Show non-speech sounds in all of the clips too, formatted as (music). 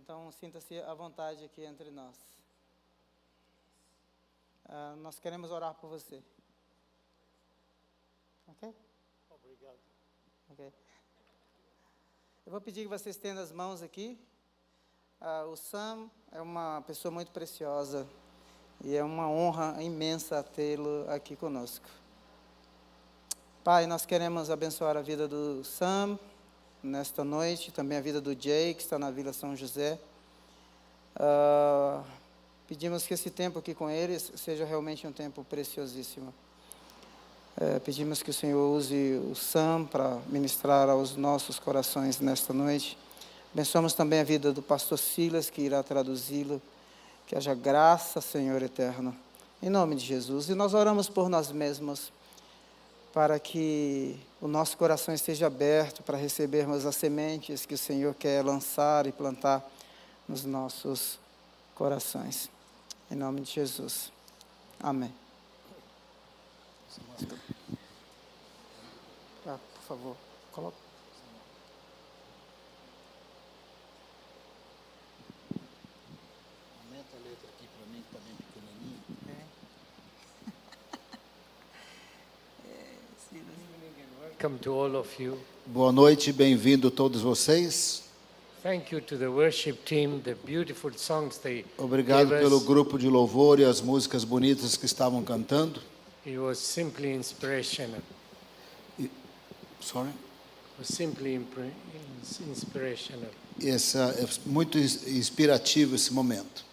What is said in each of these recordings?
Então, sinta-se à vontade aqui entre nós. Ah, nós queremos orar por você. Ok? Obrigado. Ok. Eu vou pedir que você estenda as mãos aqui. Ah, o Sam é uma pessoa muito preciosa e é uma honra imensa tê-lo aqui conosco. Pai, nós queremos abençoar a vida do Sam nesta noite, também a vida do Jay, que está na Vila São José. Ah, pedimos que esse tempo aqui com eles seja realmente um tempo preciosíssimo. É, pedimos que o Senhor use o Sam para ministrar aos nossos corações nesta noite. Abençoamos também a vida do pastor Silas, que irá traduzi-lo. Que haja graça, Senhor eterno, em nome de Jesus. E nós oramos por nós mesmos, para que o nosso coração esteja aberto para recebermos as sementes que o Senhor quer lançar e plantar nos nossos corações. Em nome de Jesus. Amém. Ah, por favor, coloque. Aumenta a letra aqui para mim, que está bem pequenininho. Welcome to all of you. Boa noite, bem-vindo todos vocês. Thank you to the worship team, the beautiful songs they Obrigado gave pelo grupo de louvor e as músicas bonitas que estavam cantando. It was simply inspirational. Sorry. It was simply inspirational. Essa é muito ins- inspirativo esse momento.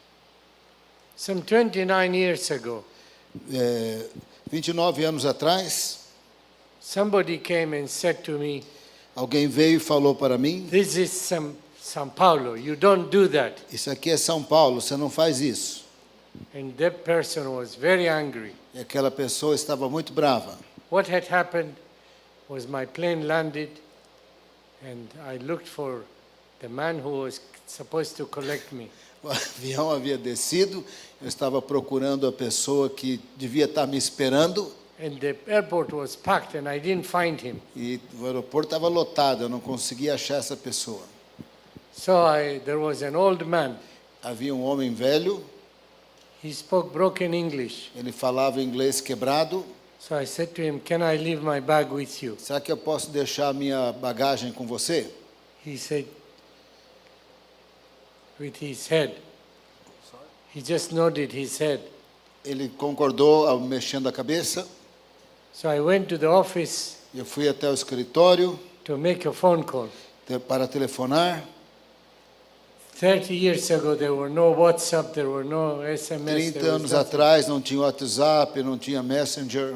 Some 29 years ago, É, 29 anos atrás, somebody came and said to me, alguém veio e falou para mim: This is some, São Paulo, you don't do that. Isso aqui é São Paulo, você não faz isso. And that person was very angry. E aquela pessoa estava muito brava. What had happened was my plane landed, and I looked for the man who was supposed to collect me. (laughs) O avião havia descido, eu estava procurando a pessoa que devia estar me esperando And the airport was packed, and I didn't find him. e o aeroporto estava lotado, eu não conseguia achar essa pessoa. So I, there was an old man. Havia um homem velho, He spoke broken English. ele falava inglês quebrado. So I said to him, Can I leave my bag with you? Será que eu posso deixar minha bagagem com você? He said, with his head. He just nodded his head. Ele concordou, mexendo a cabeça. So I went to the office Eu fui até o escritório to make a phone call. te- para telefonar. 30 years ago, there were no WhatsApp, there were no SMS. 30 there was anos nothing. atrás não tinha WhatsApp, não tinha Messenger.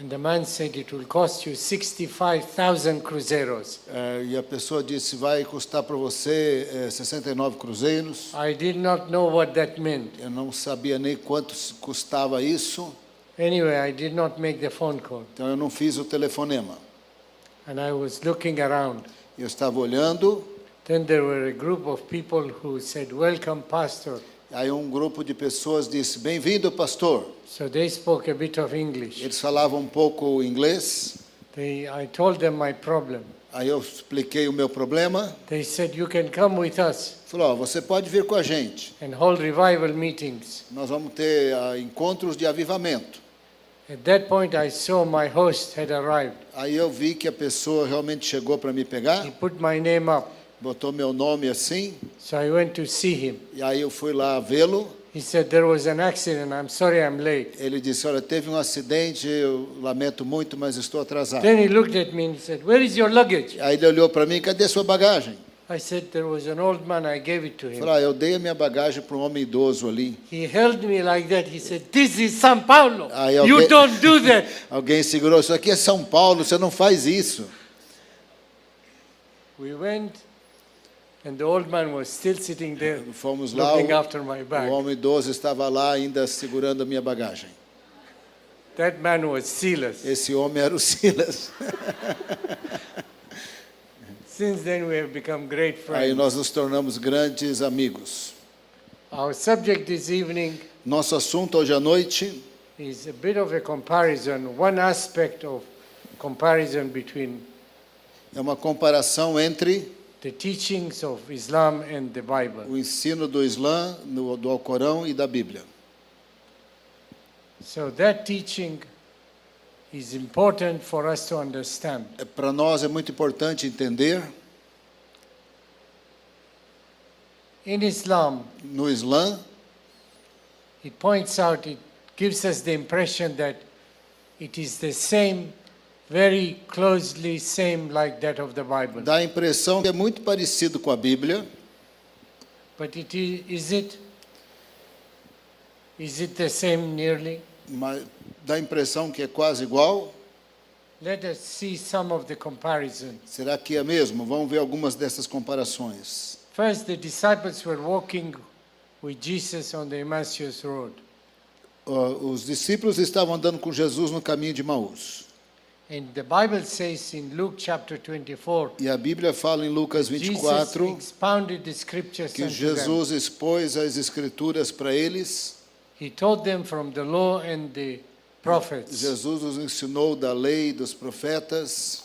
And the man said it will cost you 65,000 cruzeiros. É, e a pessoa disse: vai custar para você é, 69 cruzeiros. I did not know what that meant. Eu não sabia nem quanto se custava isso, Anyway, I did not make the phone call. então eu não fiz o telefonema. And I was looking around. Eu estava olhando, Then there were a group of people who said, Welcome, Pastor. aí um grupo de pessoas disse: bem-vindo, pastor. So they spoke a bit of English. Eles falavam um pouco inglês, They, I told them my problem. aí eu expliquei o meu problema. They said, You can come with us Falou: ó, você pode vir com a gente. and hold revival meetings. Nós vamos ter ah, encontros de avivamento. At that point, I saw my host had arrived. Aí eu vi que a pessoa realmente chegou para me He pegar, put my name up. botou meu nome assim, So I went to see him. e aí eu fui lá vê-lo. He said, There was an accident. I'm sorry I'm late. Ele disse: Olha, teve um acidente, eu lamento muito, mas estou atrasado. Then he looked at me and he said, Where is your luggage? Aí ele olhou para mim: Cadê sua bagagem? I said, There was an old man. I gave it to him. falei: ah, Eu dei a minha bagagem para um homem idoso ali. He held me like that. He said, This is São Paulo. Aí You don't do that. (laughs) Alguém segurou: Isso aqui é São Paulo, você não faz isso. We went, and the old man was still sitting there Fomos lá, looking after my bag. o homem idoso estava lá ainda segurando a minha bagagem. That man was Silas. Esse homem era o Silas. (laughs) Since then, we have become great Aí friends. nós nos tornamos grandes amigos. Our subject this evening Nosso assunto hoje à noite is a bit of a comparison, one aspect of comparison between é uma comparação entre the teachings of Islam and the Bible. o ensino do Islã, do Alcorão e da Bíblia. So that teaching is important for us to understand. É, Para nós é muito importante entender, In Islam, no Islã, it points out, it gives us the impression that it is the same, very closely same like that of the Bible. dá a impressão que é muito parecido com a Bíblia, But it is, is it? Is it the same nearly? mas dá a impressão que é quase igual. Let us see some of the comparisons. Será que é mesmo? Vamos ver algumas dessas comparações. First, the disciples were walking with Jesus on the Emmaus Road. Ó, Os discípulos estavam andando com Jesus no caminho de Maús. And the Bible says in Luke chapter 24, E a Bíblia fala em Lucas Jesus 24 expounded the scriptures que. Jesus expôs as escrituras para eles. He taught them from the law and the prophets. Jesus os ensinou da lei dos profetas.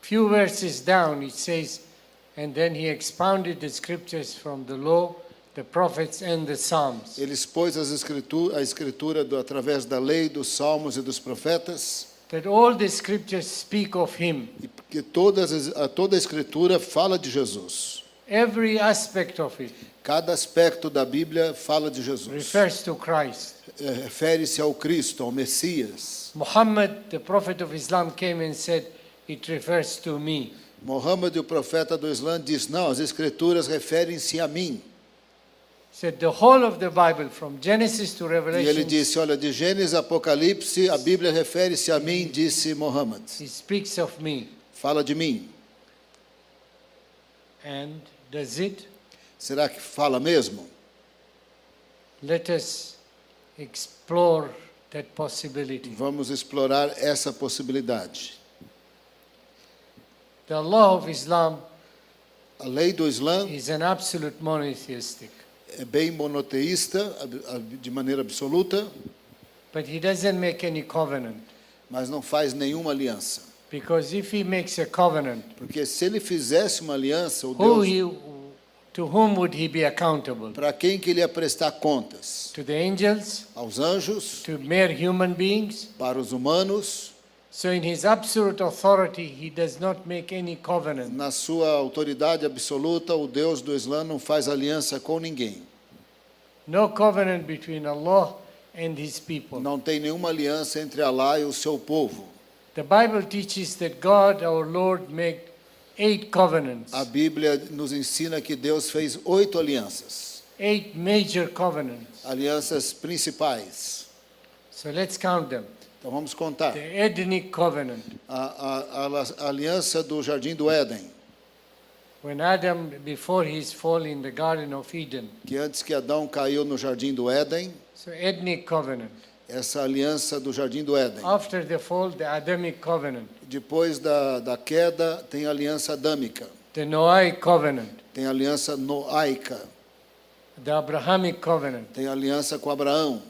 Few verses down, it says, and then he expounded the scriptures from the law, the prophets, and the Psalms. Ele expôs as escritu a escritura do, através da lei, dos salmos e dos profetas. That all the scriptures speak of him. E que todas as, a, toda a escritura fala de Jesus. Every aspect of it Cada aspecto da Bíblia fala de Jesus. refers to Christ. É, Refere-se ao Cristo, ao Messias. Muhammad, the prophet of Islam, came and said, It refers to me. Mohammed, o profeta do Islã, diz: Não, as escrituras referem-se a mim. Said the whole of the Bible, from Genesis to E ele Revelation, disse: Olha, de Gênesis a Apocalipse, a Bíblia refere-se a mim, disse Mohammed. he speaks of me. Fala de mim. And does it? Será que fala mesmo? Let us explore that possibility. Vamos explorar essa possibilidade. The law of Islam A lei do Islã is an absolute monotheistic, é bem monoteísta, de maneira absoluta, but he doesn't make any covenant. mas não faz nenhuma aliança. Because if he makes a covenant, Porque se ele fizesse uma aliança, o Deus, para quem que ele ia prestar contas? To the angels? Aos anjos, To mere human beings? para os humanos, So, in his absolute authority, he does not make any covenant. na sua autoridade absoluta, o Deus do Islã não faz aliança com ninguém. No covenant between Allah and his people. Não tem nenhuma aliança entre Alá e o seu povo. The Bible teaches that God, our Lord, made eight covenants, A Bíblia nos ensina que Deus fez oito alianças, eight major covenants. alianças principais. So let's count them. Então vamos contar. The Edenic covenant, A, a- a- aliança do Jardim do Éden, when Adam, before his fall in the Garden of Eden. que antes que Adão caiu no Jardim do Éden, So, Edenic covenant. Essa aliança do Jardim do Éden. After the fall, the Adamic covenant, Depois da, da queda, tem a aliança adâmica, the Noahic covenant, tem a aliança noaica, the Abrahamic covenant, tem a aliança com Abraão,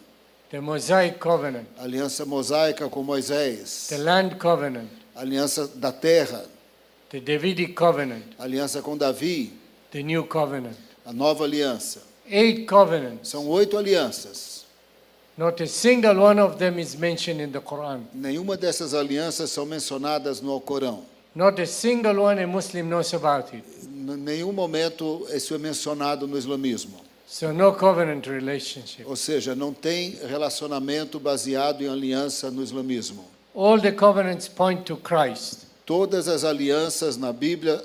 the Mosaic covenant, a aliança mosaica com Moisés, the land covenant, a aliança da terra, the Davidic covenant, a aliança com Davi, the new covenant. a nova aliança. Eight covenants. São oito alianças. Not a single one of them is mentioned in the Quran. Nenhuma dessas alianças são mencionadas no Alcorão. Not a single one a Muslim knows about it. Em nenhum momento isso é mencionado no islamismo. So no covenant relationship. Ou seja, não tem relacionamento baseado em aliança no islamismo. All the covenants point to Christ. Todas as alianças na Bíblia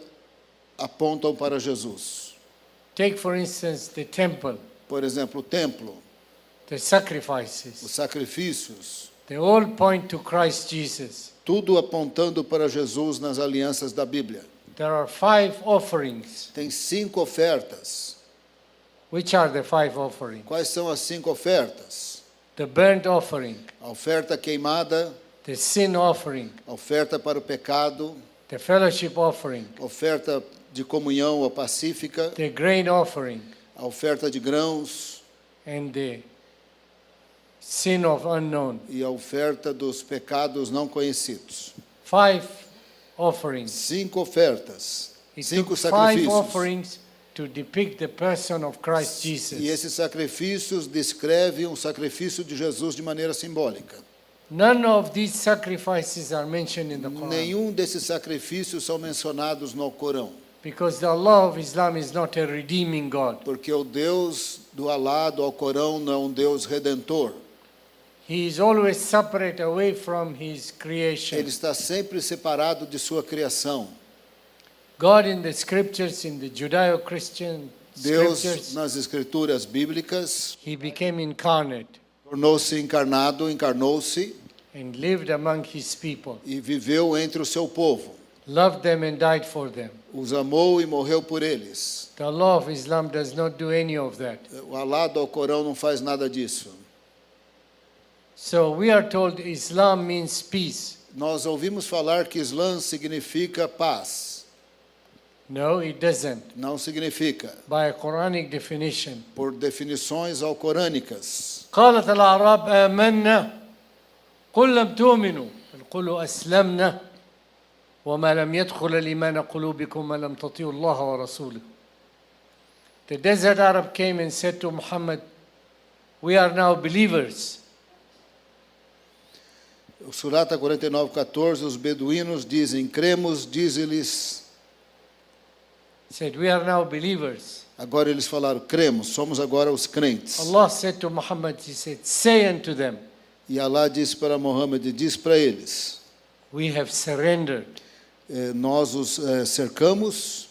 apontam para Jesus. Take, for instance, the temple, Por exemplo, o templo, the os sacrifices. sacrifícios, They all point to Christ Jesus. tudo apontando para Jesus nas alianças da Bíblia. There are five offerings. Tem cinco ofertas. Which are the five offerings? Quais são as cinco ofertas? The burnt offering, A oferta queimada, the sin offering, a oferta para o pecado, the fellowship offering, a oferta de comunhão ou pacífica, the grain offering, a oferta de grãos and the sin of unknown. e a oferta dos pecados não conhecidos. Five offerings. Cinco ofertas. He Cinco took five sacrifícios. offerings to depict the person of Christ Jesus. E esses sacrifícios descrevem o sacrifício de Jesus de maneira simbólica. None of these sacrifices are mentioned in the Quran Nenhum desses sacrifícios são mencionados no Corão, because the Allah of Islam is not a redeeming God. porque o Deus do Alá, do Alcorão, não é um Deus redentor. He is always separate away from his Ele está sempre separado de sua criação. God in the scriptures, in the Judeo-Christian Deus, nas escrituras bíblicas, he became incarnate tornou-se encarnado, encarnou-se and lived among his people, e viveu entre o seu povo. loved them and died for them. Os amou e morreu por eles. The law of Islam does not do any of that. O Alá do Alcorão não faz nada disso. So we are told Islam means peace. Nós ouvimos falar que Islã significa paz. No, it doesn't. Não significa. By a Quranic definition. Por definições alcorânicas. قالت الأعراب آمنا قل لم تؤمنوا قولوا أسلمنا وما لم يدخل الإيمان قلوبكم ما لم تطيعوا الله ورسوله The desert Arab came and said to Muhammad, We are now believers. O Surata 49, 14, os beduínos dizem, cremos, diz-lhes. Said, We are now believers. Agora eles falaram, cremos, somos agora os crentes. Allah said to Muhammad, He said, Say unto them, E Alá disse para Mohammed, diz para eles, We have surrendered. eh, nós os eh, cercamos,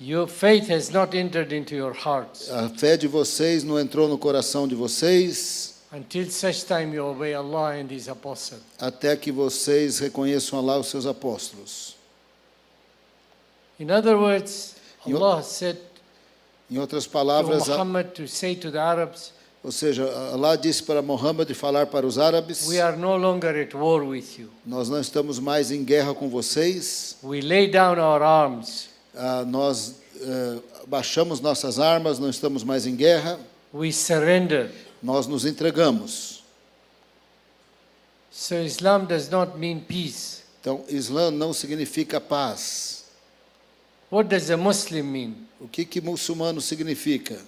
Your faith has not entered into your hearts a fé de vocês não entrou no coração de vocês, until such time you obey Allah and His Apostle. até que vocês reconheçam Alá os seus apóstolos. In other words, Allah said Em outras to palavras, a- Muhammad to say to the Arabs, ou seja, Alá disse para Mohammed falar para os árabes, We are no longer at war with you. nós não estamos mais em guerra com vocês, We lay down our arms. Ah, nós eh, baixamos nossas armas, não estamos mais em guerra, We surrender. Nós nos entregamos. So Islam does not mean peace. Então, Islã não significa paz. What does a Muslim mean? O que que muçulmano significa?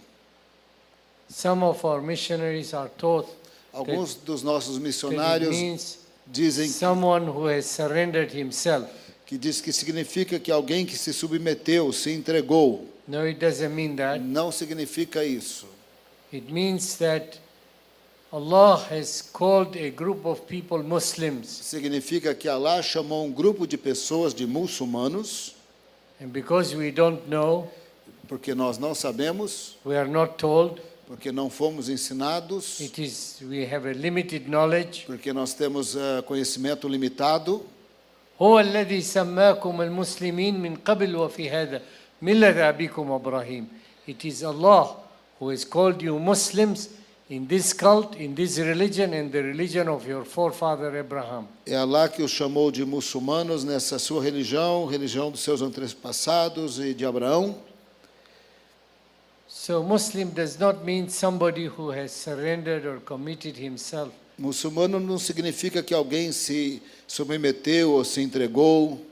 Some of our missionaries are taught Alguns dos nossos missionários dizem someone who has surrendered himself. que diz que significa que alguém que se submeteu, se entregou. No, it doesn't mean that. Não significa isso. It means that Allah has called a group of people Muslims. Significa que Allah chamou um grupo de pessoas, de muçulmanos, And because we don't know, porque nós não sabemos, we are not told, porque não fomos ensinados, it is we have a limited knowledge. porque nós temos eh, conhecimento limitado. هو الذي سماكم المسلمين من قبل وفي هذا ملة أبيكم إبراهيم. It is Allah who has called you Muslims in this cult, in this religion, and the religion of your forefather Abraham. É Allah que os chamou de muçulmanos nessa sua religião, religião dos seus antepassados e de Abraão. So Muslim does not mean somebody who has surrendered or committed himself. Muçulmano não significa que alguém se submeteu ou se entregou.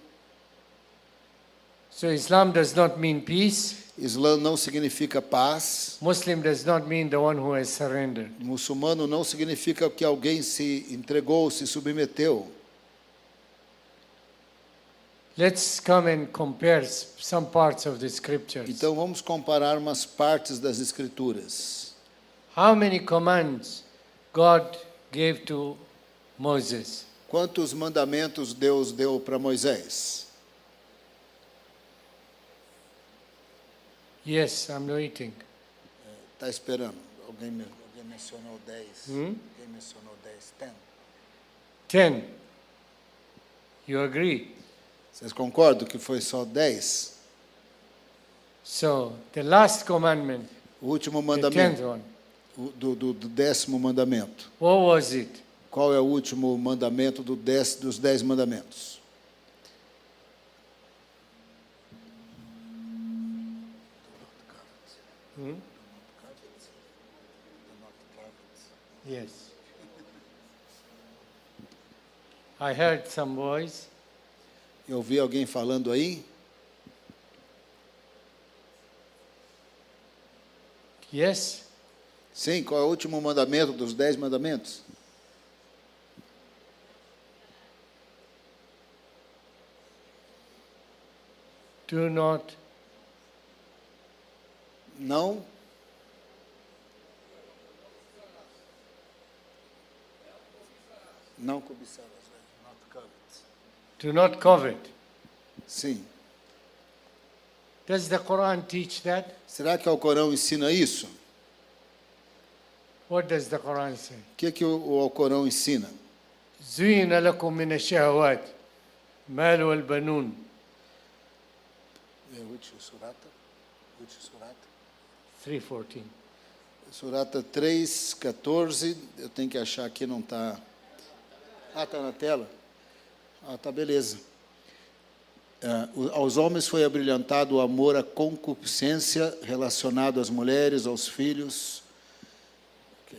So Islam does not mean peace. Islã não significa paz. Muslim does not mean the one who has surrendered. Muçulmano não significa que alguém se entregou, se submeteu. Let's come and compare some parts of the scriptures. Então vamos comparar umas partes das escrituras. How many commands God gave to Moses? Quantos mandamentos Deus deu para Moisés? Yes, I'm waiting. Está esperando. Alguém, me- alguém mencionou 10. Hum? Alguém mencionou 10. Ten. Ten. You agree? Vocês concordam que foi só 10? So, the last commandment, O último mandamento, do, do, do décimo mandamento. what was it? Qual é o último mandamento do dez, dos dez mandamentos? Hmm? Prophets are not. Yes. I heard some voice. Eu ouvi alguém falando aí? Yes. Sim, qual é o último mandamento dos dez mandamentos? Do not Não. Não cobiçar as velhas, not covet. do not covet. Sim. Does the Quran teach that? Será que o Alcorão ensina isso? What does the Quran say? O que, que o, o Alcorão ensina? زين لكم من الشهوات مال والبنون É, which surata? Which surata? 314 Surata 3, 14. Eu tenho que achar aqui, não está. Ah, está na tela? Ah, tá beleza. O- aos homens foi abrilhantado o amor à concupiscência relacionado às mulheres, aos filhos. Ok.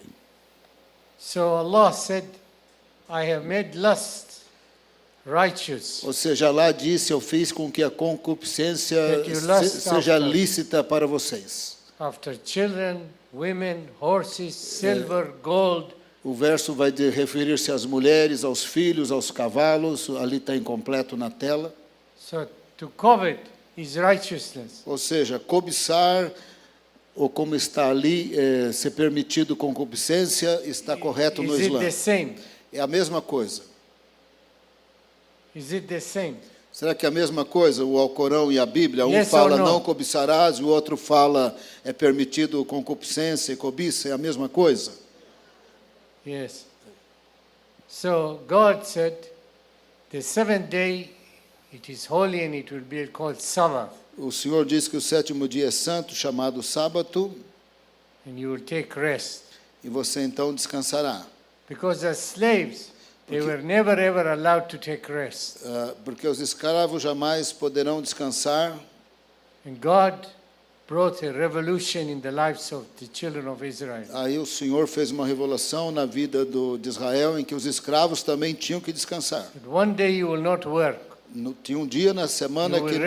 So Allah said, I have made lust righteous. Ou seja, lá disse: Eu fiz com que a concupiscência seja lícita para vocês. After children, women, horses, silver, gold, O verso vai referir-se às mulheres, aos filhos, aos cavalos. Ali está incompleto na tela. so to covet is righteousness. Ou seja, cobiçar, ou como está ali, eh, ser permitido concupiscência, está correto no Is it Islã. the same? É a mesma coisa. Is it the same? Será que é a mesma coisa, o Alcorão e a Bíblia? Um Yes fala não cobiçarás, o outro fala é permitido concupiscência e cobiça, é a mesma coisa? Yes. So God said, the seventh day it is holy and it will be called Sabbath, O Senhor diz que o sétimo dia é santo, chamado sábado, and you will take rest. e você então descansará. Because as slaves, they were never ever allowed to take rest. Ah, porque os escravos jamais poderão descansar, And God brought a revolution in the lives of the children of Israel. Aí o Senhor fez uma revelação na vida do, de Israel em que os escravos também tinham que descansar. But one day you will not work, No- tinha um dia na semana que,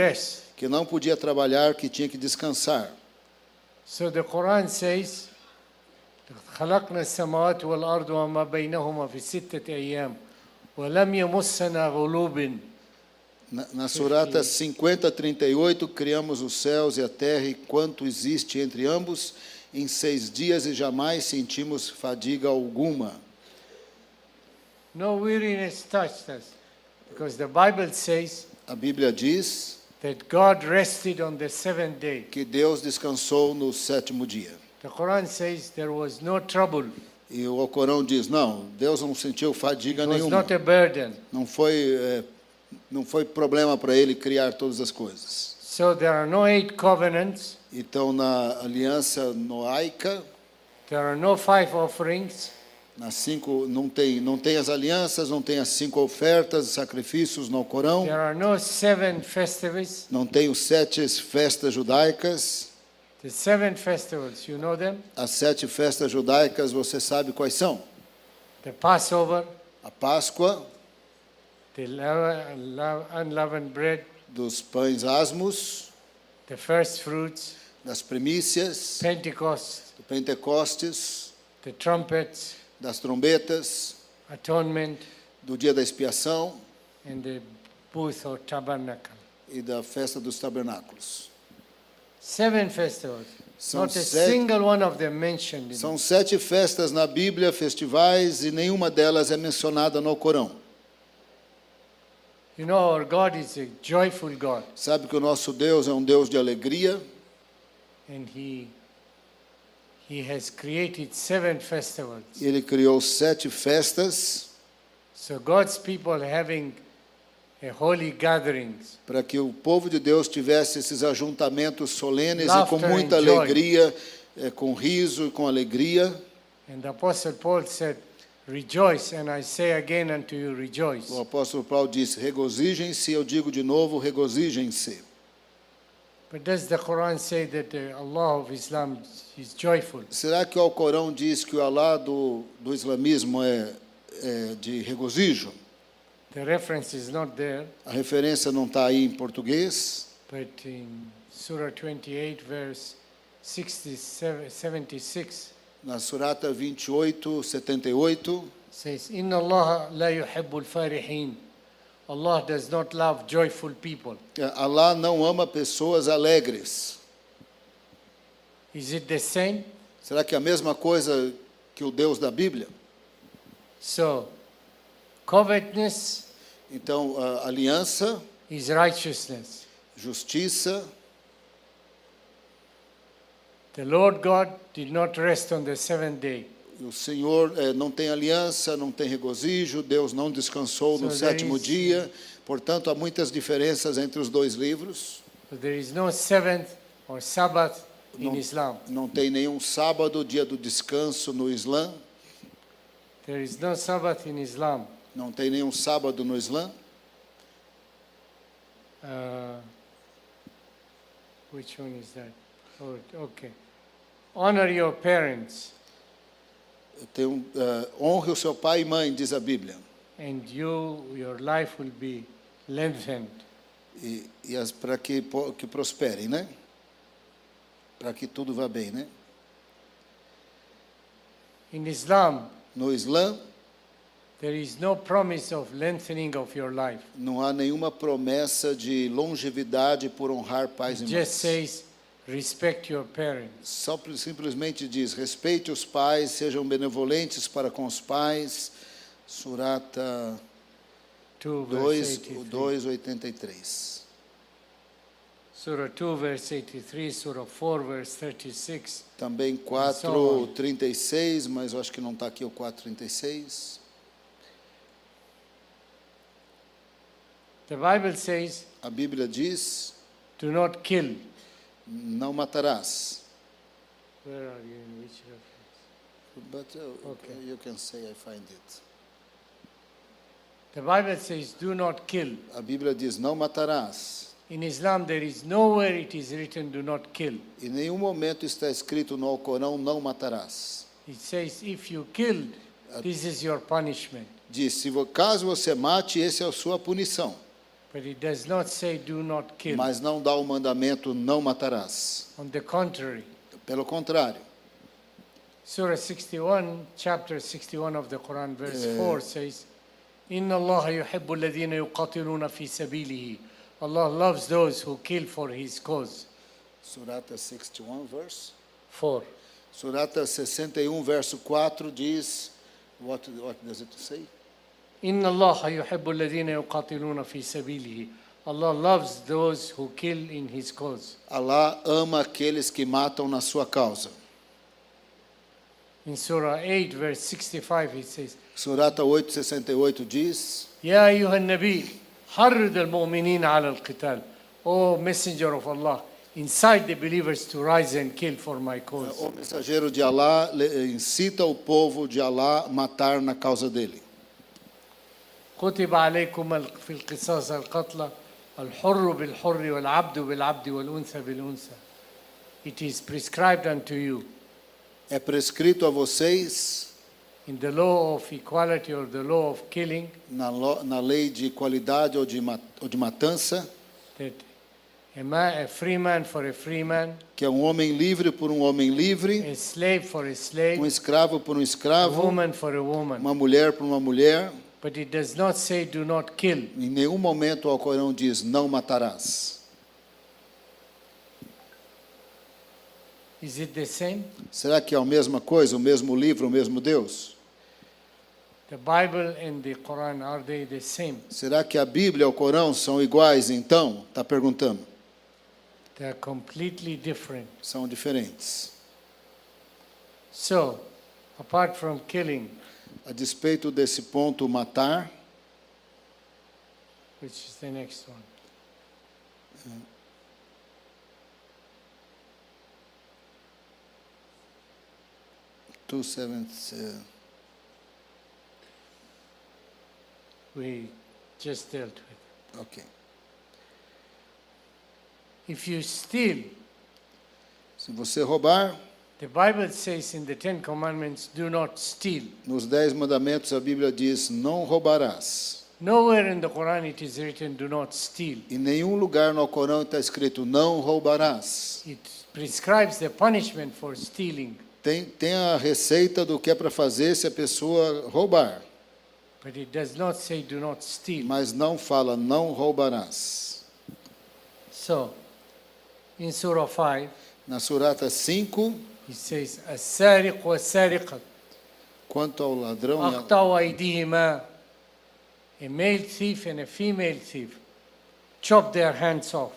que não podia trabalhar, que tinha que descansar. So the Quran says, خلقنا السماوات والأرض وما بينهما في ستة أيام ولم يمسنا غلوب Na, na Surata 50, 38, criamos os céus e a terra e quanto existe entre ambos em seis dias e jamais sentimos fadiga alguma. No weariness touched us. Because the Bible says A Bíblia diz that God rested on the seventh day. que Deus descansou no sétimo dia. The Quran says there was no trouble. E o Alcorão diz: não, Deus não sentiu fadiga It was nenhuma. not a burden. Não foi, é, não foi problema para ele criar todas as coisas. So there are no eight covenants. Então, na aliança noaica, There are no five offerings. nas cinco, não tem, não tem as alianças, não tem as cinco ofertas, sacrifícios no Corão, There are no seven festivals. não tem os sete festas judaicas. The seven festivals, you know them? As sete festas judaicas, você sabe quais são? The Passover, A Páscoa the leaven- unle- unleavened bread, dos pães asmos, the first fruits, das primícias, Pentecost, do Pentecostes, the trumpets, das trombetas, atonement, do dia da expiação and the booth or tabernacle. e da festa dos tabernáculos. Seven festivals. São Not a sete- single one of them mentioned. In São sete festas na Bíblia, festivais, e nenhuma delas é mencionada no Corão. You know, our God is a joyful God, Sabe que o nosso Deus é um Deus de alegria and He He has created seven festivals. Ele criou sete festas So God's people having. Para que o povo de Deus tivesse esses ajuntamentos solenes e com muita alegria, eh, com riso e com alegria. And the Apostle Paul said, Rejoice, and I say again unto you, rejoice. O apóstolo Paulo disse: regozijem-se, eu digo de novo, regozijem-se. But does the Quran say that the Allah of Islam is joyful? Será que o Alcorão diz que o Alá do, do islamismo é, é de regozijo? The reference is not there, A referência não está aí em português, but in Surah 28, verse 67, 76 Na Surata 28, 78, says, "Inna Allah la yuhibbul farihin." Allah does not love joyful people. é, Alá não ama pessoas alegres. Is it the same? Será que é a mesma coisa que o Deus da Bíblia? So, covetousness Então, aliança, is righteousness. justiça, The Lord God did not rest on the seventh day. o Senhor eh, não tem aliança, não tem regozijo, Deus não descansou no So there sétimo is- dia. Portanto, há muitas diferenças entre os dois livros. So there is no seventh or Sabbath in No. Islam. Não tem nenhum sábado, dia do descanso no Islã. There is no Sabbath in Islam. Não tem nenhum sábado no Islã. Uh, which one is that? Oh, okay. Honor your parents, Tem um, eh, honre o seu pai e mãe, diz a Bíblia. and you, your life will be lengthened. E, e as para que que prosperem, né? Para que tudo vá bem, né? In Islam, No Islã não há nenhuma promessa de longevidade por honrar pais e mães. just says, respect your parents. Só simplesmente diz: respeite os pais, sejam benevolentes para com os pais. Surata 2 2, verse 83. 2 83. Surah 2 verse 83, Surah 4 verse 36. Também 4, 36, mas eu acho que não está aqui o 4, The Bible says, A Bíblia diz: do not kill. não matarás. Where are you in which reference? But uh, Okay. you can say I find it. The Bible says, do not kill. A Bíblia diz: não matarás. In Islam, there is nowhere it is written, do not kill. Em nenhum momento está escrito no Alcorão: não matarás. It says, if you killed, this is your punishment. Diz: se caso você mate, esse é a sua punição. But it does not say, do not kill. Mas não dá o mandamento: não matarás. On the contrary, Pelo contrário, Surah 61, chapter 61 of the Quran, verse 4 says, Inna Allah yuhibbu alladhina yuqatiluna fi sabilihi. Allah loves those who kill for his cause. Surata 61, verse. 4. Surata 61, verso 4 diz: What, what does it say? Inna Allah yuhibbul ladina yuqatiluna fi sabilihi. Allah loves those who kill in his cause. Allah ama aqueles que matam na sua causa. In Surah 8 verse 65 it says. Surata 8:68 diz: Ya ayyuhan nabi, harrid al-muminin 'ala al-qital. O messenger of Allah, incite the believers to rise and kill for my cause. O mensageiro de Allah incita o povo de Allah a matar na causa dele. كتب عليكم ال- في القصاص القتلى الحر بالحر والعبد بالعبد والأنثى بالأنثى. It is prescribed unto you É prescrito a vocês in the law of equality or the law of killing na, lo- na lei de qualidade ou de, ma- ou de matança that a, man, a free man for a free man, que é um homem livre por um homem livre, a slave for a um slave, escravo por um a escravo, woman for a woman. uma mulher por uma mulher. But it does not say do not kill. Em nenhum momento o Alcorão diz não matarás. Is it the same? Será que é a mesma coisa, o mesmo livro, o mesmo Deus? The Bible and the Quran, are they the same? Será que a Bíblia e o Corão são iguais então? Está perguntando. They are completely different. São diferentes. So, apart from killing, A despeito desse ponto, matar, which is the next one, two sevenths, uh, we just dealt with. ok. If you steal, Se você roubar, the Bible says in the Ten Commandments, do not steal. nos Dez Mandamentos a Bíblia diz: não roubarás. Nowhere in the Quran it is written, do not steal. Em nenhum lugar no Corão está escrito: não roubarás. It prescribes the punishment for stealing, Tem, tem a receita do que é para fazer se a pessoa roubar, but it does not say do not steal. mas não fala não roubarás. So, in Surah 5, Na Surata 5, it says, السارق والسارقة quanto ao ladrão e a, أقطعوا أيديهما A male thief and a female thief chop their hands off.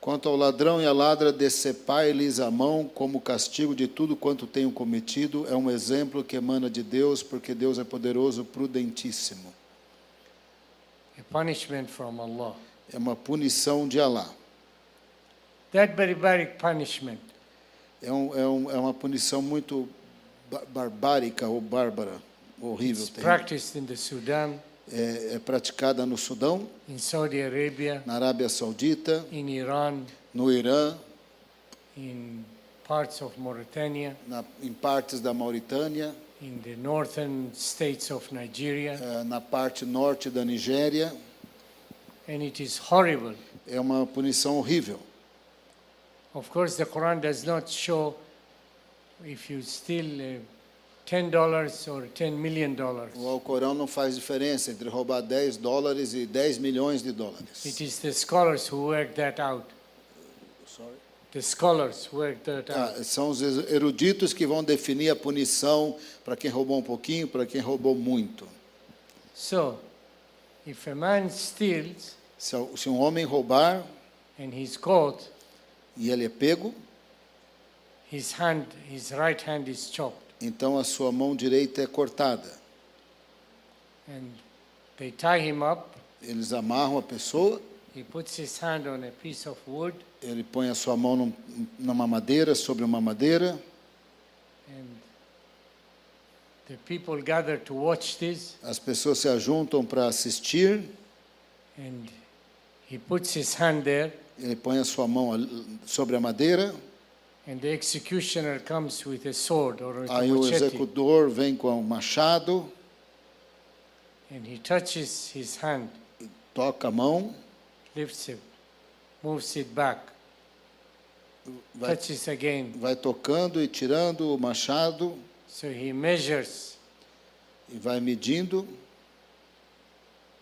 quanto ao ladrão e a ladra, decepai-lhes a mão como castigo de tudo quanto tenham cometido. É um exemplo que emana de Deus, porque Deus é poderoso, prudentíssimo. A punishment from Allah. É uma punição de Alá. That barbaric punishment é, um, é, um, é uma punição muito ba- barbárica ou bárbara, horrível. practiced in the Sudan, É, é praticada no Sudão, in Saudi Arabia, na Arábia Saudita, in Iran, no Irã, in parts of Mauritania, na, em partes da Mauritânia, in the northern states of Nigeria, eh, na parte norte da Nigéria. and it is horrible. É uma punição horrível. Of course, the Quran does not show if you steal uh, ten dollars or ten million dollars. O Alcorão não faz diferença entre roubar 10 dólares e 10 milhões de dólares. It is the scholars who work that out. The scholars work that out. Ah, são os eruditos que vão definir a punição para quem roubou um pouquinho, para quem roubou muito. So, if a man steals Se, al- se um homem roubar and he's caught, e ele é pego, his hand, his right hand is chopped, então a sua mão direita é cortada. and they tie him up. Eles amarram a pessoa, He puts his hand on a piece of wood, ele põe a sua mão num, numa madeira, sobre uma madeira, and the people gather to watch this. as pessoas se ajuntam para assistir, And he puts his hand there, ele põe a sua mão sobre a madeira, and the executioner comes with a sword or with a aí o executor vem com o machado, and he touches his hand, toca a mão, lifts it, moves it back, vai, touches again. vai tocando e tirando o machado. So he measures. e vai medindo.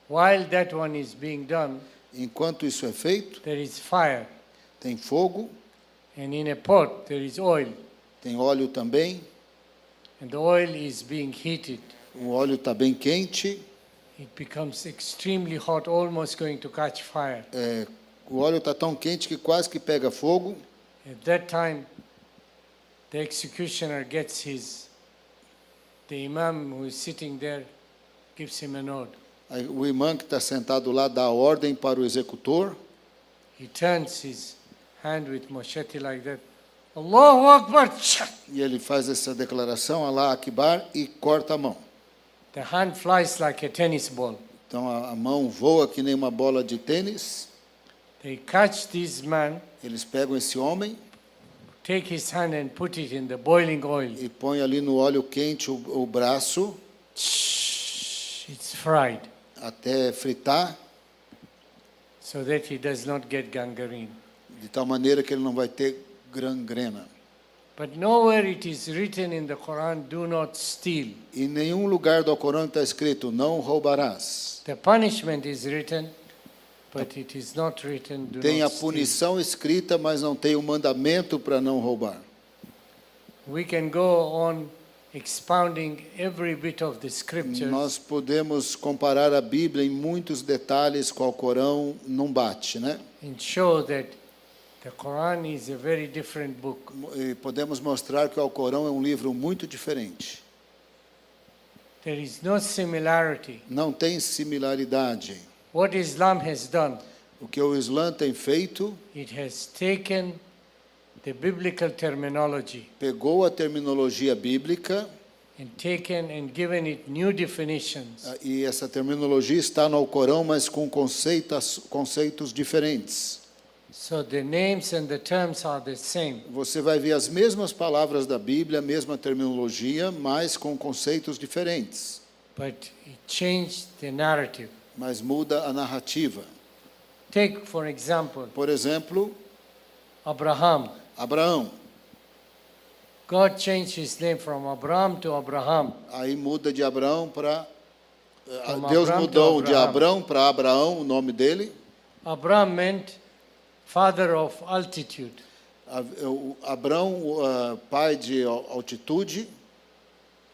While that one is being done, Enquanto isso é feito, there is fire, tem fogo, and in a pot there is oil, tem óleo também, and the oil is being heated. o óleo está bem quente, It becomes extremely hot, almost going to catch fire. é, o óleo está tão quente que quase que pega fogo. At that time, the executioner gets his, the imam who is sitting there gives him a nod. O imã que está sentado lá dá a ordem para o executor, He turns his hand with machete like that. Allahu Akbar! e ele faz essa declaração, Allah Akbar, e corta a mão. The hand flies like a tennis ball. Então a, a mão voa que nem uma bola de tênis, They catch this man, eles pegam esse homem take his hand and put it in the boiling oil. e põem ali no óleo quente o, o braço It's fried até fritar, so that he does not get gangrene. de tal maneira que ele não vai ter gangrena. But nowhere it is written in the Quran, do not steal. Em nenhum lugar do Alcorão está escrito, não roubarás. The punishment is written, but it is not written, do Tem a not steal. punição escrita, mas não tem o mandamento para não roubar. We can go on expounding every bit of the scriptures, Nós podemos comparar a Bíblia em muitos detalhes com o Alcorão, não bate, né? and show that the Quran is a very different book. E podemos mostrar que o Alcorão é um livro muito diferente. There is no similarity. Não tem similaridade. What Islam has done, O que o Islã tem feito, it has taken the biblical terminology pegou a terminologia bíblica and taken and given it new definitions. ah, e essa terminologia está no Alcorão, mas com conceitos, conceitos diferentes. So the names and the terms are the same, Você vai ver as mesmas palavras da Bíblia, a mesma terminologia, mas com conceitos diferentes. but it changed the narrative. Mas muda a narrativa. Take, for example, Por exemplo, Abraham. Abraão. God changed his name from Abraham to Abraham. Aí muda de Abraão para. From Deus Abraham mudou de. Abraão para Abraão, o nome dele. Abraham meant father of altitude. Abraão, ah, pai de al- altitude.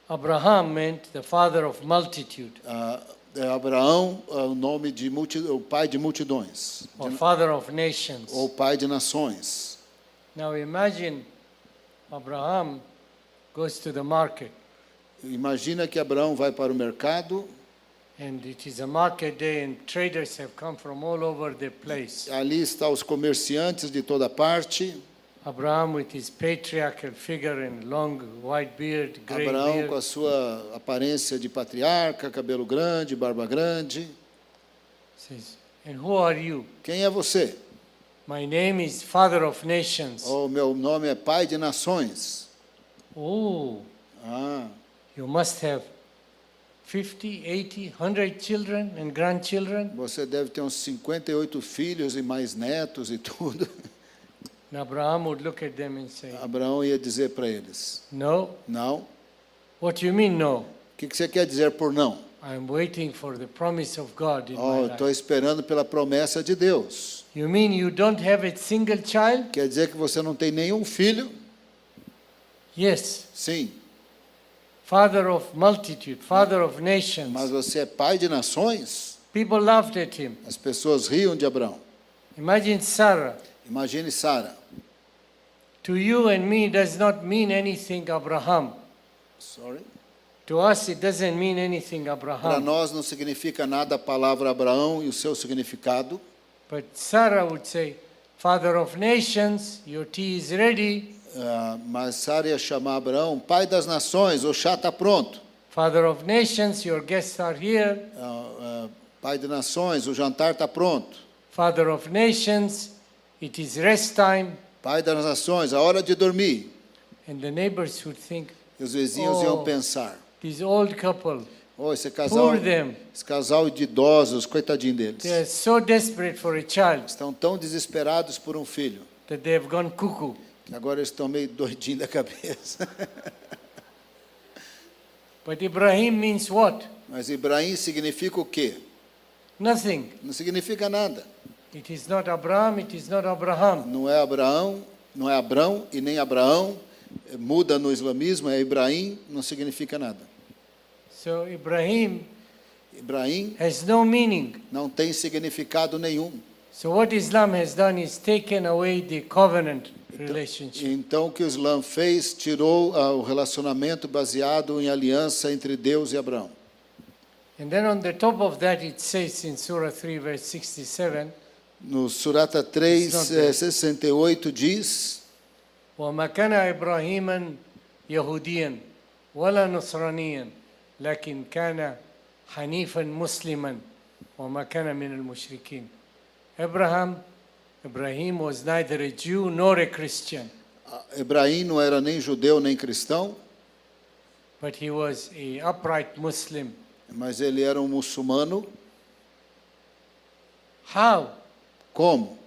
Abraham meant the father of multitude é Abraão, ah, o nome de multi, o pai de multidões, or de- father of nations. ou pai de nações. Now imagine Abraham goes to the market Imagina que Abraão vai para o mercado, and it is a market day and traders have come from all over the place. ali estão os comerciantes de toda parte. Abraham with his patriarchal figure and long white beard, gray Abraão beard. com a sua aparência de patriarca, cabelo grande, barba grande. says, And who are you? Quem é você? My name is Father of Nations. Oh, meu nome é Pai de Nações. Oh, Ah, you must have 50, 80, 100 children and grandchildren. você deve ter uns 58 filhos e mais netos e tudo. And Abraham would look at them and say, Abraão ia dizer para eles: No. Não. What do you mean, no? O que que você quer dizer por não? I'm waiting for the promise of God in Oh, estou esperando pela promessa de Deus. You mean you don't have a single child? Quer dizer que você não tem nenhum filho? Yes. Sim, Father of multitude, father of nations. mas você é pai de nações? People laughed at him. As pessoas riam de Abraão. Imagine Sarah. Imagine Sara. To you and me does not mean anything, Abraham. Sorry. To us, it doesn't mean anything, Para nós não significa nada a palavra Abraão e o seu significado, But Sarah would say, Father of nations, your tea is ready. ah, mas Sara ia chamar Abraão, pai das nações, o chá está pronto. Father of nations, your guests are here. Ah, ah, pai de nações, o jantar está pronto. Father of nations, it is rest time. Pai das nações, a hora de dormir. And the neighbors would think, E os vizinhos Oh. iam pensar: this old couple, oh, esse casal, esse casal de idosos, coitadinho deles. They are so desperate for a child Estão tão desesperados por um filho, that they have gone cuckoo. que agora eles estão meio doidinhos da cabeça. (laughs) But Ibrahim means what? Mas Ibrahim significa o quê? Nothing. Não significa nada. It is not Abraham, it is not Abraham. Não é Abraão, não é Abrão e nem Abraão. Muda no islamismo, é Ibrahim, não significa nada. So Ibrahim Ibrahim has no meaning. não tem significado nenhum. So what Islam has done is taken away the covenant relationship. Então o que o Islã fez, tirou ah, o relacionamento baseado em aliança entre Deus e Abraão. And then on the top of that it says in Surah 3 verse 67, No Surata 3, It's not eh, there. 68 diz: وما كان إبراهيما يهوديا ولا نصرانيا لكن كان حنيفا مسلما وما كان من المشركين. Abraham, Ibrahim was neither a Jew nor a Christian, ah, Ibrahim não era nem judeu nem cristão, but he was a upright Muslim. mas ele era um muçulmano. How? Como?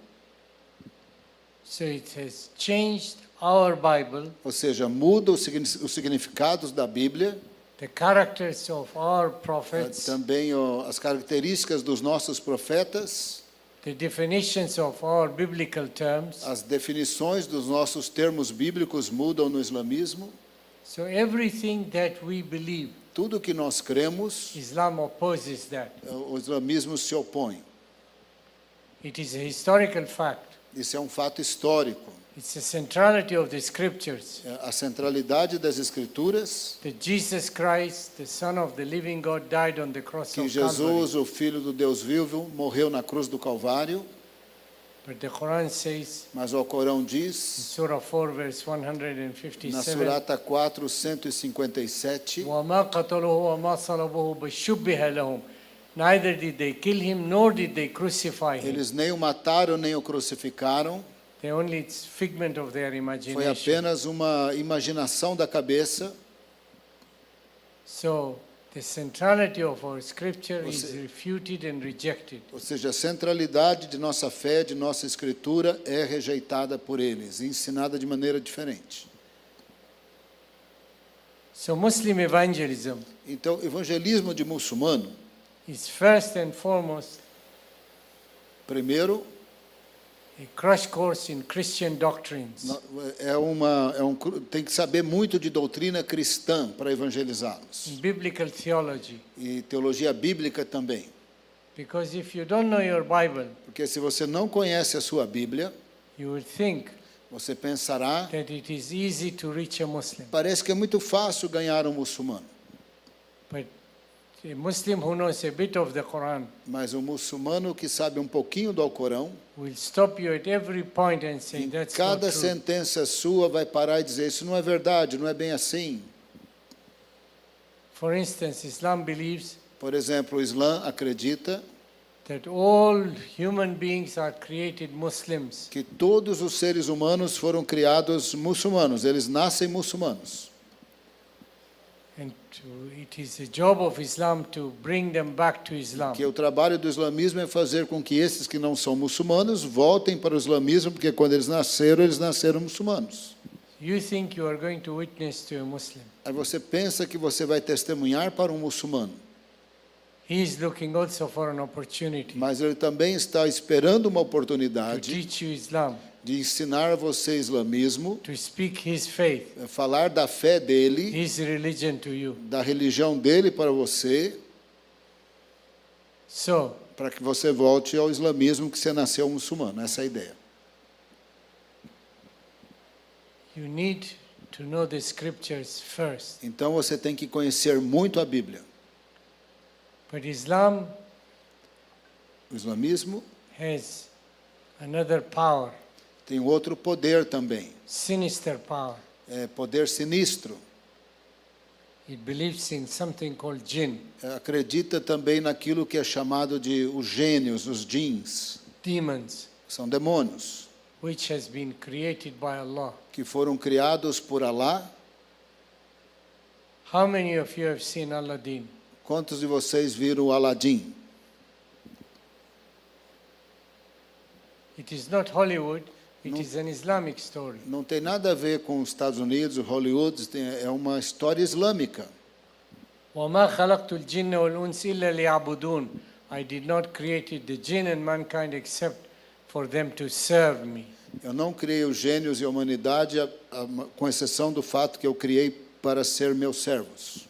So it has changed our Bible, Ou seja, muda os signi- os significados da Bíblia, the characters of our prophets, também as características dos nossos profetas, the definitions of our biblical terms. as definições dos nossos termos bíblicos mudam no islamismo. So everything that we believe, Tudo que nós cremos, Islam opposes that. eh, o islamismo se opõe. It is a historical fact. Isso é um fato histórico. It's the centrality of the scriptures Eh, A centralidade das escrituras, that Jesus Christ, the Son of the living God, died on the cross que of Calvary. Jesus, o Filho do Deus vivo, morreu na cruz do Calvário, But the Quran says mas o Corão in diz, Surah 4, verse na 157, Surata 4, 157, وَمَا قَتَلُوهُ وَمَا صَلَبُوهُ بَشُبِّهَ لَهُم Neither did they kill him, nor did they crucify him. eles nem o mataram nem o crucificaram, They only it's figment of their foi apenas uma imaginação da cabeça. So The centrality of our scripture is Você- refuted and rejected. Ou seja, a centralidade de nossa fé, de nossa escritura, é rejeitada por eles, ensinada de maneira diferente. So Muslim evangelism Então, evangelismo de muçulmano, is first and foremost primeiro, crash course in Christian doctrines. é uma, é um, tem que saber muito de doutrina cristã para evangelizá-los. biblical theology. E teologia bíblica também. Because if you don't know your Bible, Porque se você não conhece a sua Bíblia, you would think você pensará, that it is easy to reach a Muslim. parece que é muito fácil ganhar um muçulmano. But a Muslim who knows a bit of the Quran Mas um muçulmano que sabe um pouquinho do Alcorão, will stop you at every point and say, em cada sentença sua vai parar e dizer: Isso não é verdade, não é bem assim. For instance, Islam believes Por exemplo, o Islã acredita that all human beings are created Muslims. que todos os seres humanos foram criados muçulmanos, eles nascem muçulmanos. And to, it is the job of Islam to bring them back to Islam. Que o trabalho do islamismo é fazer com que esses que não são muçulmanos voltem para o islamismo, porque quando eles nasceram, eles nasceram muçulmanos. You think you are going to witness to a Muslim. Aí você pensa que você vai testemunhar para um muçulmano, He is looking also for an opportunity mas ele também está esperando uma to oportunidade teach you Islam, de ensinar a você islamismo, to speak his faith, falar da fé dele, his religion to you. da religião dele para você, So, para que você volte ao islamismo que você nasceu muçulmano. Essa é a ideia. you need to know the scriptures first. Então você tem que conhecer muito a Bíblia. But Islam O islamismo has another power, tem outro poder também, sinister power. é poder sinistro. It believes in something called jinn, É, Acredita também naquilo que é chamado de os gênios, os jins, demons, são demônios, which has been created by Allah. que foram criados por Alá. How many of you have seen Aladdin? Quantos de vocês viram o Aladim? It is not Hollywood, it is an Islamic story. Não tem nada a ver com os Estados Unidos, o Hollywood, tem- é uma história islâmica. وما خلقت الجن والأنس إلا ليعبدون. I did not create the jinn and mankind except for them to serve me. Eu não criei os gênios e a humanidade, a- a- com exceção do fato que eu criei para ser meus servos.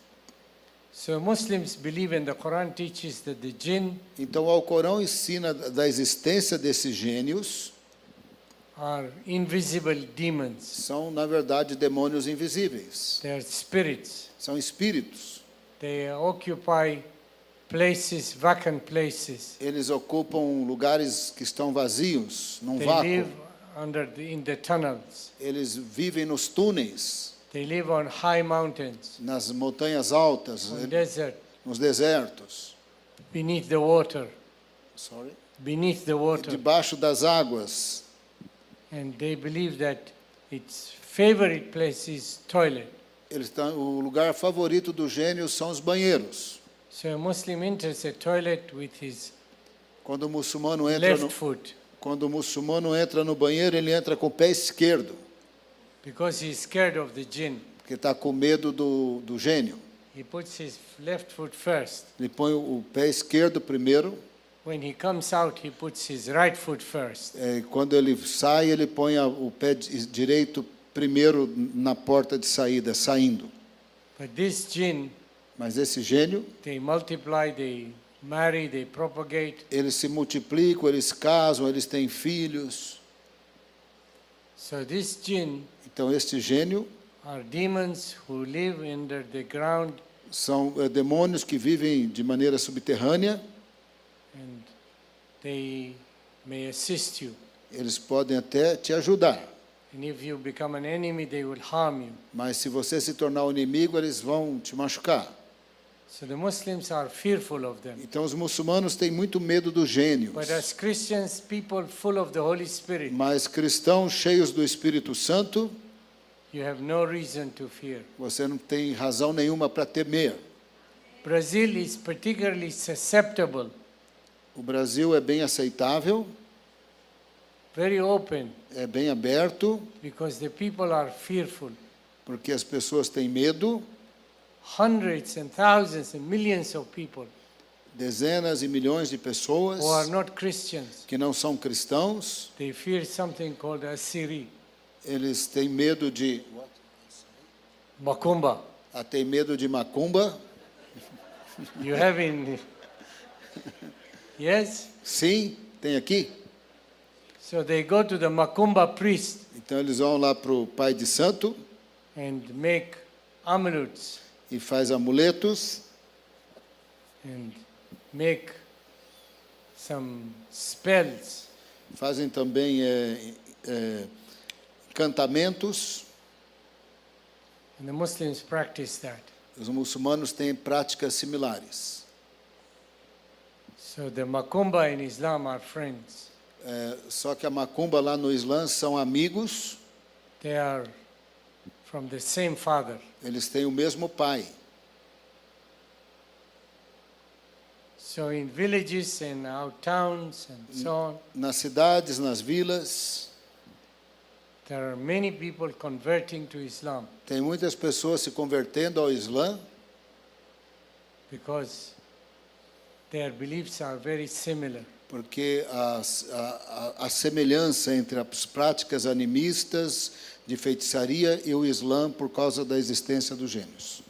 So Muslims believe and the Quran teaches that the jinn Então, o Alcorão ensina da existência desses gênios, are invisible demons. são, na verdade, demônios invisíveis. They are spirits. São espíritos. They occupy places, vacant places. Eles ocupam lugares que estão vazios, num They vácuo. live under the, in the tunnels. Eles vivem nos túneis, They live on high mountains, nas montanhas altas, on desert, nos desertos. beneath the water, Sorry. beneath the water. Debaixo das águas. And they believe that its favorite place is toilet. Eles estão, o lugar favorito do gênio são os banheiros. So a Muslim enters a toilet with his Quando o muçulmano entra no, left foot quando o muçulmano entra no banheiro, ele entra com o pé esquerdo, because he's scared of the jinn. porque está com medo do, do gênio. He puts his left foot first. Ele põe o pé esquerdo primeiro, When he comes out, he puts his right foot first. é, quando ele sai, ele põe o pé di- direito primeiro na porta de saída, saindo. But this jinn, Mas esse gênio, they multiply, they marry, they propagate. eles se multiplicam, eles casam, eles têm filhos. So this jinn Então, este gênio are demons who live under the ground são é, demônios que vivem de maneira subterrânea. and they may assist you. Eles podem até te ajudar, And if you become an enemy, they will harm you. mas se você se tornar um inimigo, eles vão te machucar. So the Muslims are fearful of them. Então, os muçulmanos têm muito medo dos gênios. But as Christians, people full of the Holy Spirit, Mas cristãos cheios do Espírito Santo, you have no reason to fear. você não tem razão nenhuma para temer. Brazil is particularly susceptible, O Brasil é bem aceitável, very open, é bem aberto, because the people are fearful. porque as pessoas têm medo. Hundreds and thousands and millions of people Dezenas e milhões de pessoas who are not Christians, que não são cristãos, they fear something called Assyri, eles têm medo de Makumba. ah, têm medo de macumba. You have in. Yes? Sim, tem aqui. So they go to the Makumba priest Então eles vão lá para o pai de santo and make amulets e faz amuletos and make some spells. Fazem também é, é, cantamentos. And the Muslims practice that. Os muçulmanos têm práticas similares. So the Makumba in Islam are friends. É, só que a macumba lá no Islã são amigos, They are from the same father. eles têm o mesmo pai. So in villages and out towns and so on, Nas cidades, nas vilas, there are many people converting to Islam tem muitas pessoas se convertendo ao Islã because their beliefs are very similar. porque a, a, a semelhança entre as práticas animistas de feitiçaria e o Islã por causa da existência dos gênios.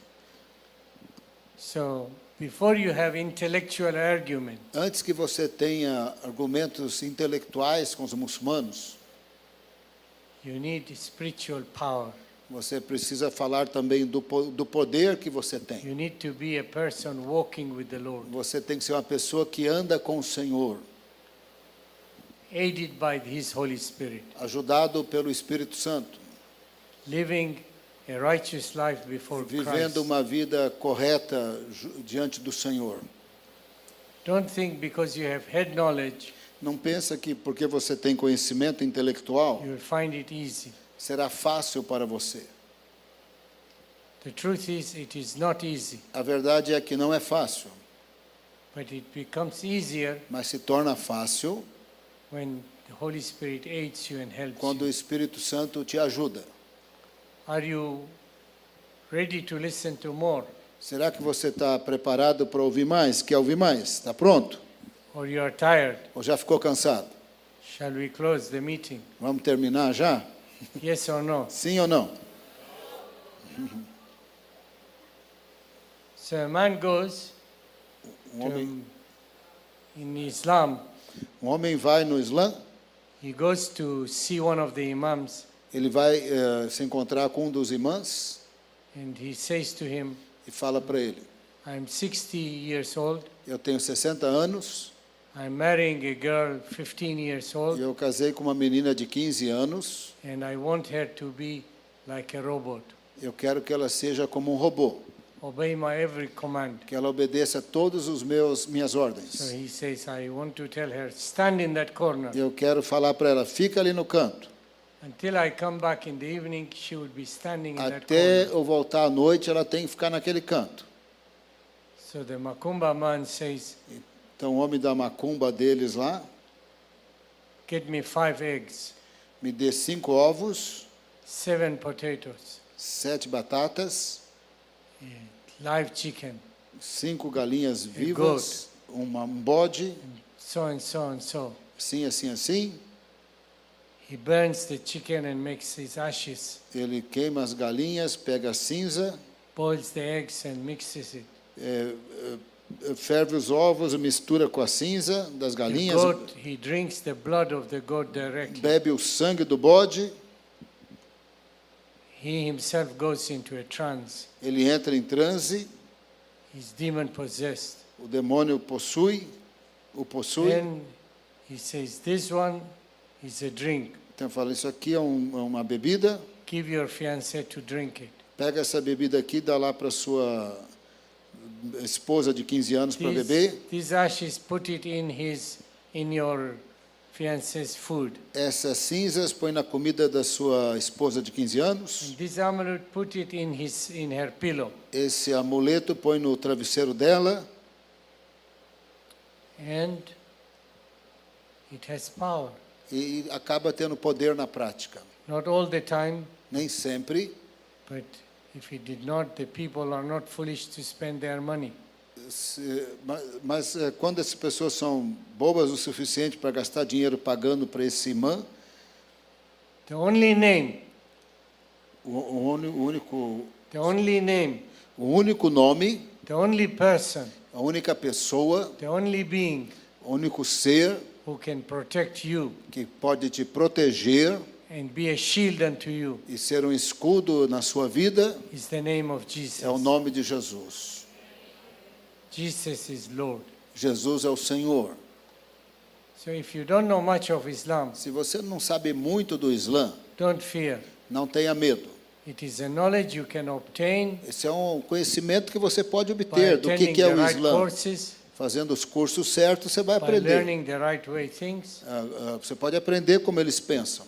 So before you have intellectual argument, Antes que você tenha argumentos intelectuais com os muçulmanos, you need spiritual power. Você precisa falar também do, do poder que você tem. You need to be a person walking with the Lord, Você tem que ser uma pessoa que anda com o Senhor, aided by His Holy Spirit, ajudado pelo Espírito Santo, living a righteous life before vivendo Christ. uma vida correta diante do Senhor. Don't think because you have head knowledge, Não pensa que porque você tem conhecimento intelectual you will find it easy. Será fácil para você. The truth is, it is not easy, A verdade é que não é fácil, but it becomes easier mas se torna fácil when the Holy Spirit aids you and helps quando o you. Espírito Santo te ajuda. Are you ready to listen to more, Será que você está preparado para ouvir mais? Quer ouvir mais? Está pronto? or you are tired? Ou já ficou cansado? Shall we close the meeting? Vamos terminar já? Yes or no? Sim ou não? (laughs) So a man goes Um to, homem, in Islam, um homem vai no Islã, he goes to see one of the imams ele vai eh, se encontrar com um dos imãs and he says to him, e fala para ele: I'm 60 years old. Eu tenho 60 anos I'm marrying a girl 15 years old eu casei com uma menina de 15 anos. and I want her to be like a robot. Eu quero que ela seja como um robô, Obey my every command. que ela obedeça a todos os meus minhas So ordens. he says, I want to tell her, stand in that corner. Eu quero falar para ela: fica ali no canto. Until I come back in the evening, she will be standing in that Até corner. eu voltar à noite, ela tem que ficar naquele canto. So the Makumba man says, Então, o homem da macumba deles lá. Get me five eggs, me dê cinco ovos, seven potatoes, sete batatas, live chicken, cinco galinhas vivas, uma, um bode, so and so and so. assim, assim, assim. He burns the chicken and makes his ashes, Ele queima as galinhas, pega a cinza, boils the eggs and mixes it. é, é, ferve os ovos, mistura com a cinza das galinhas, goat, he drinks the blood of the goat directly. bebe o sangue do bode, He himself goes into a trance. ele entra em transe, He's demon possessed. o demônio possui, o possui. Then he says, This one is a drink. Então fala, isso aqui é, um- é uma bebida, Give your fiancé to drink it. pega essa bebida aqui, dá lá para sua esposa de 15 anos para beber. these ashes, put it in his, in your fiance's food. Essas cinzas põe na comida da sua esposa de 15 anos. And this amulet put it in his in her pillow. Esse amuleto põe no travesseiro dela And it has power. e acaba tendo poder na prática. Not all the time, Nem sempre, but if it did not, the people are not foolish to spend their money. se- ma- mas eh, quando as pessoas são bobas o suficiente para gastar dinheiro pagando para esse imã, The only name, o, o o único, the only name, o único nome, the only person, a única pessoa, the only being o único ser who can protect you que pode te proteger and be a shield unto you e ser um escudo na sua vida is the name of Jesus. é o nome de Jesus. Jesus is Lord. Jesus é o Senhor. So if you don't know much of Islam, Se você não sabe muito do Islã, don't fear. não tenha medo. It is a knowledge you can obtain Esse é um conhecimento que você pode obter do que, é o Islã. Fazendo os cursos certos, você vai aprender. learning the right way things. Ah, ah, Você pode aprender como eles pensam.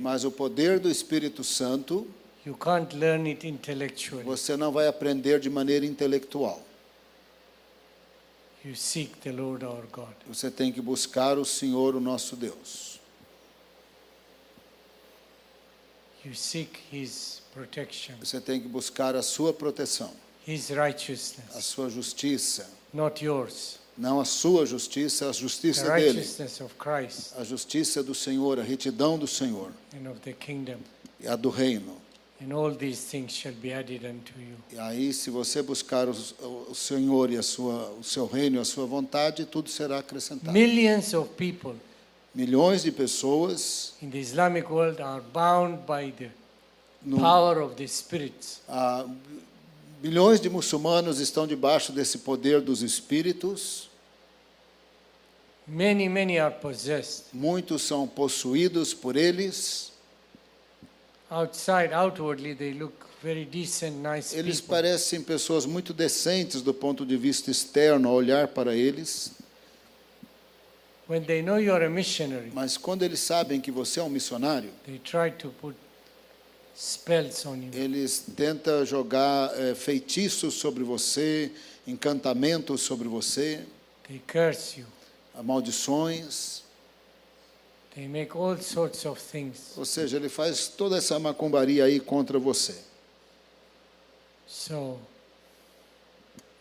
Mas o poder do Espírito Santo, you can't learn it intellectually. você não vai aprender de maneira intelectual. You seek the Lord our God. Você tem que buscar o Senhor, o nosso Deus. You seek His protection, Você tem que buscar a sua proteção, His a sua justiça. not yours. Não a sua justiça, a The justiça dele. A justiça do Senhor, a retidão do Senhor and of the kingdom. e a do reino. And all these things shall be added unto you. E aí, se você buscar os- o Senhor e a sua, o seu reino e a sua vontade, tudo será acrescentado. Millions of people Milhões de pessoas in the Islamic world are bound by the no, power of the spirits. ah, milhões de muçulmanos estão debaixo desse poder dos espíritos. Many, many are possessed. Muitos são possuídos por eles. Outside, outwardly, they look very decent, nice Eles people. parecem pessoas muito decentes do ponto de vista externo, ao olhar para eles. When they know you are a missionary, Mas quando eles sabem que você é um missionário, they try to put spells on you. eles tentam jogar eh, feitiços sobre você, encantamentos sobre você, They curse you. Maldições. They make all sorts of things. Ou seja, ele faz toda essa macumbaria aí contra você. So,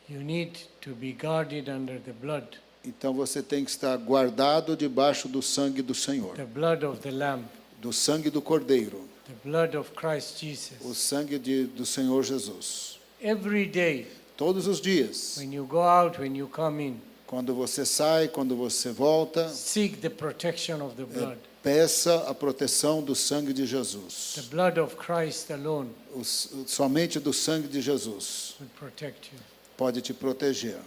you need to be guarded under the blood, Então você tem que estar guardado debaixo do sangue do Senhor, the blood of the Lamb, do sangue do Cordeiro, the blood of Christ o Jesus. sangue de, do Senhor Jesus. Every day, Todos os dias, when you go out, when you come in, quando você sai, quando você volta, seek the protection of the é, blood. peça a proteção do sangue de The Jesus. blood of Christ alone O, somente do sangue de Jesus will protect you. pode te proteger.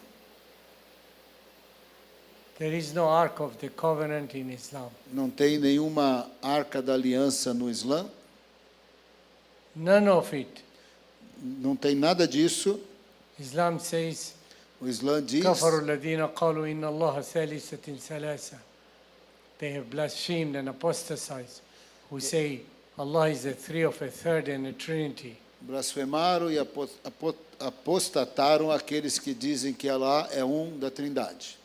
There is no Ark of the Covenant in Islam. Não tem nenhuma arca da aliança no Islã, None of it. não tem nada disso. Islam says, O Islã diz كفروا الذين قالوا إن الله ثالثة ثلاثة. They have blasphemed and apostatized, who say Allah is a three of a third and a trinity. blasfemaram e apo- apo- apostataram aqueles que dizem que Allah é um da Trindade.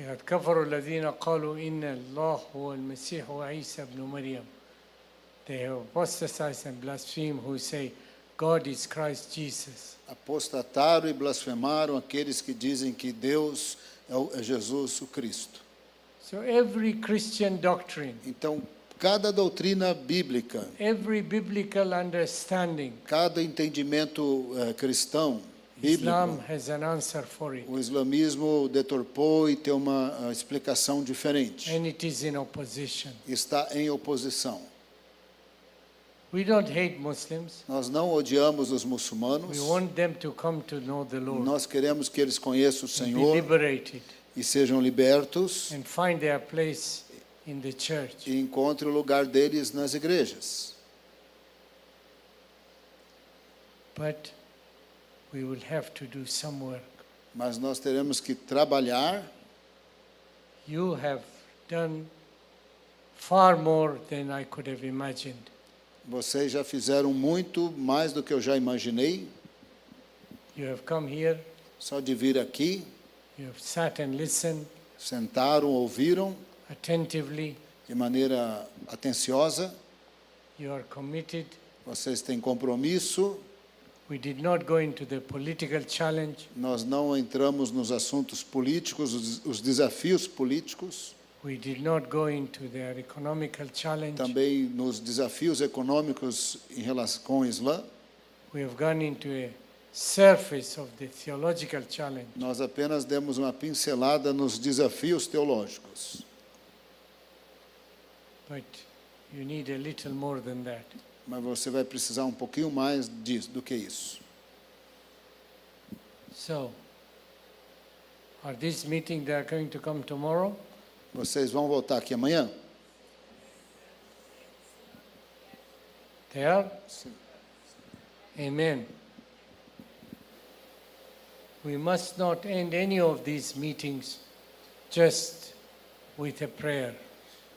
لقد كفروا الذين قالوا إن الله هو المسيح وعيسى ابن مريم. They have apostatized and blasphemed who say God is Christ Jesus. Apostataram e blasfemaram aqueles que dizem que Deus é é Jesus o Cristo. So every Christian doctrine, Então, cada doutrina bíblica, every biblical understanding, cada entendimento eh, cristão, Islam bíblico, has an answer for it. o islamismo deturpou e tem uma ah, explicação diferente. And it is in opposition. Está em oposição. We don't hate Muslims. Nós não odiamos os muçulmanos. We want them to come to know the Lord, Nós queremos que eles conheçam o Senhor e sejam libertos and find their place in the church. e encontrem o lugar deles nas igrejas. But we will have to do some work. mas nós teremos que trabalhar. You have done far more than I could have imagined. Vocês já fizeram muito mais do que eu já imaginei. You have come here, Só de vir aqui, you have sat and listened sentaram, ouviram de maneira atenciosa. you are committed. Vocês têm compromisso. We did not go into the political challenge. Nós não entramos nos assuntos políticos, os, os desafios políticos, We did not go into their economical challenge. também nos desafios econômicos em relação com o Islã. We have gone into a surface of the theological challenge. Nós apenas demos uma pincelada nos desafios teológicos. But you need a little more than that. Mas você vai precisar um pouquinho mais disso do que isso. So, are this meeting they are going to come tomorrow? Vocês vão voltar aqui amanhã? They are? Amen. We must not end any of these meetings just with a prayer.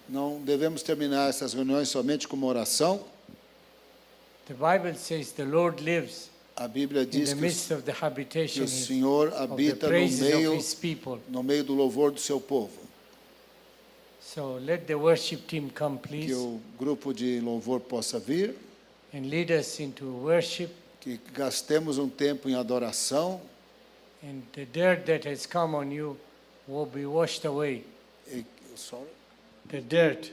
Não devemos terminar essas reuniões somente com uma oração. The Bible says the Lord lives A Bíblia in diz the que, midst o- of the que habitation o Senhor habita no meio, no meio do louvor do seu povo. So let the worship team come, Que please, o grupo de louvor possa vir, and lead us into worship. que gastemos um tempo em adoração And the dirt that has come on you will be washed away. e, sorry. The dirt.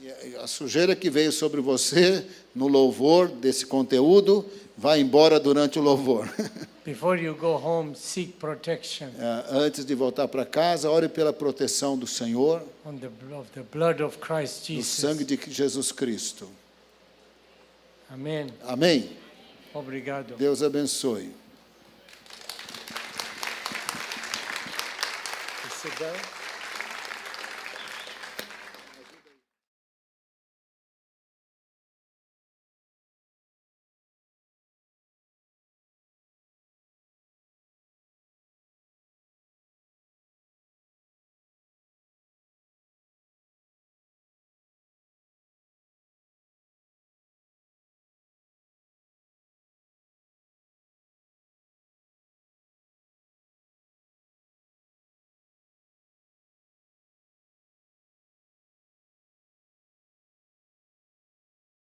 E a sujeira que veio sobre você no louvor desse conteúdo vai embora durante o louvor. (laughs) Before you go home, seek protection Eh, Antes de voltar para casa, ore pela proteção do Senhor, on the, of the blood of Christ do Jesus. sangue de Jesus Cristo. Amém. Amém? Obrigado. Deus abençoe. Sit down.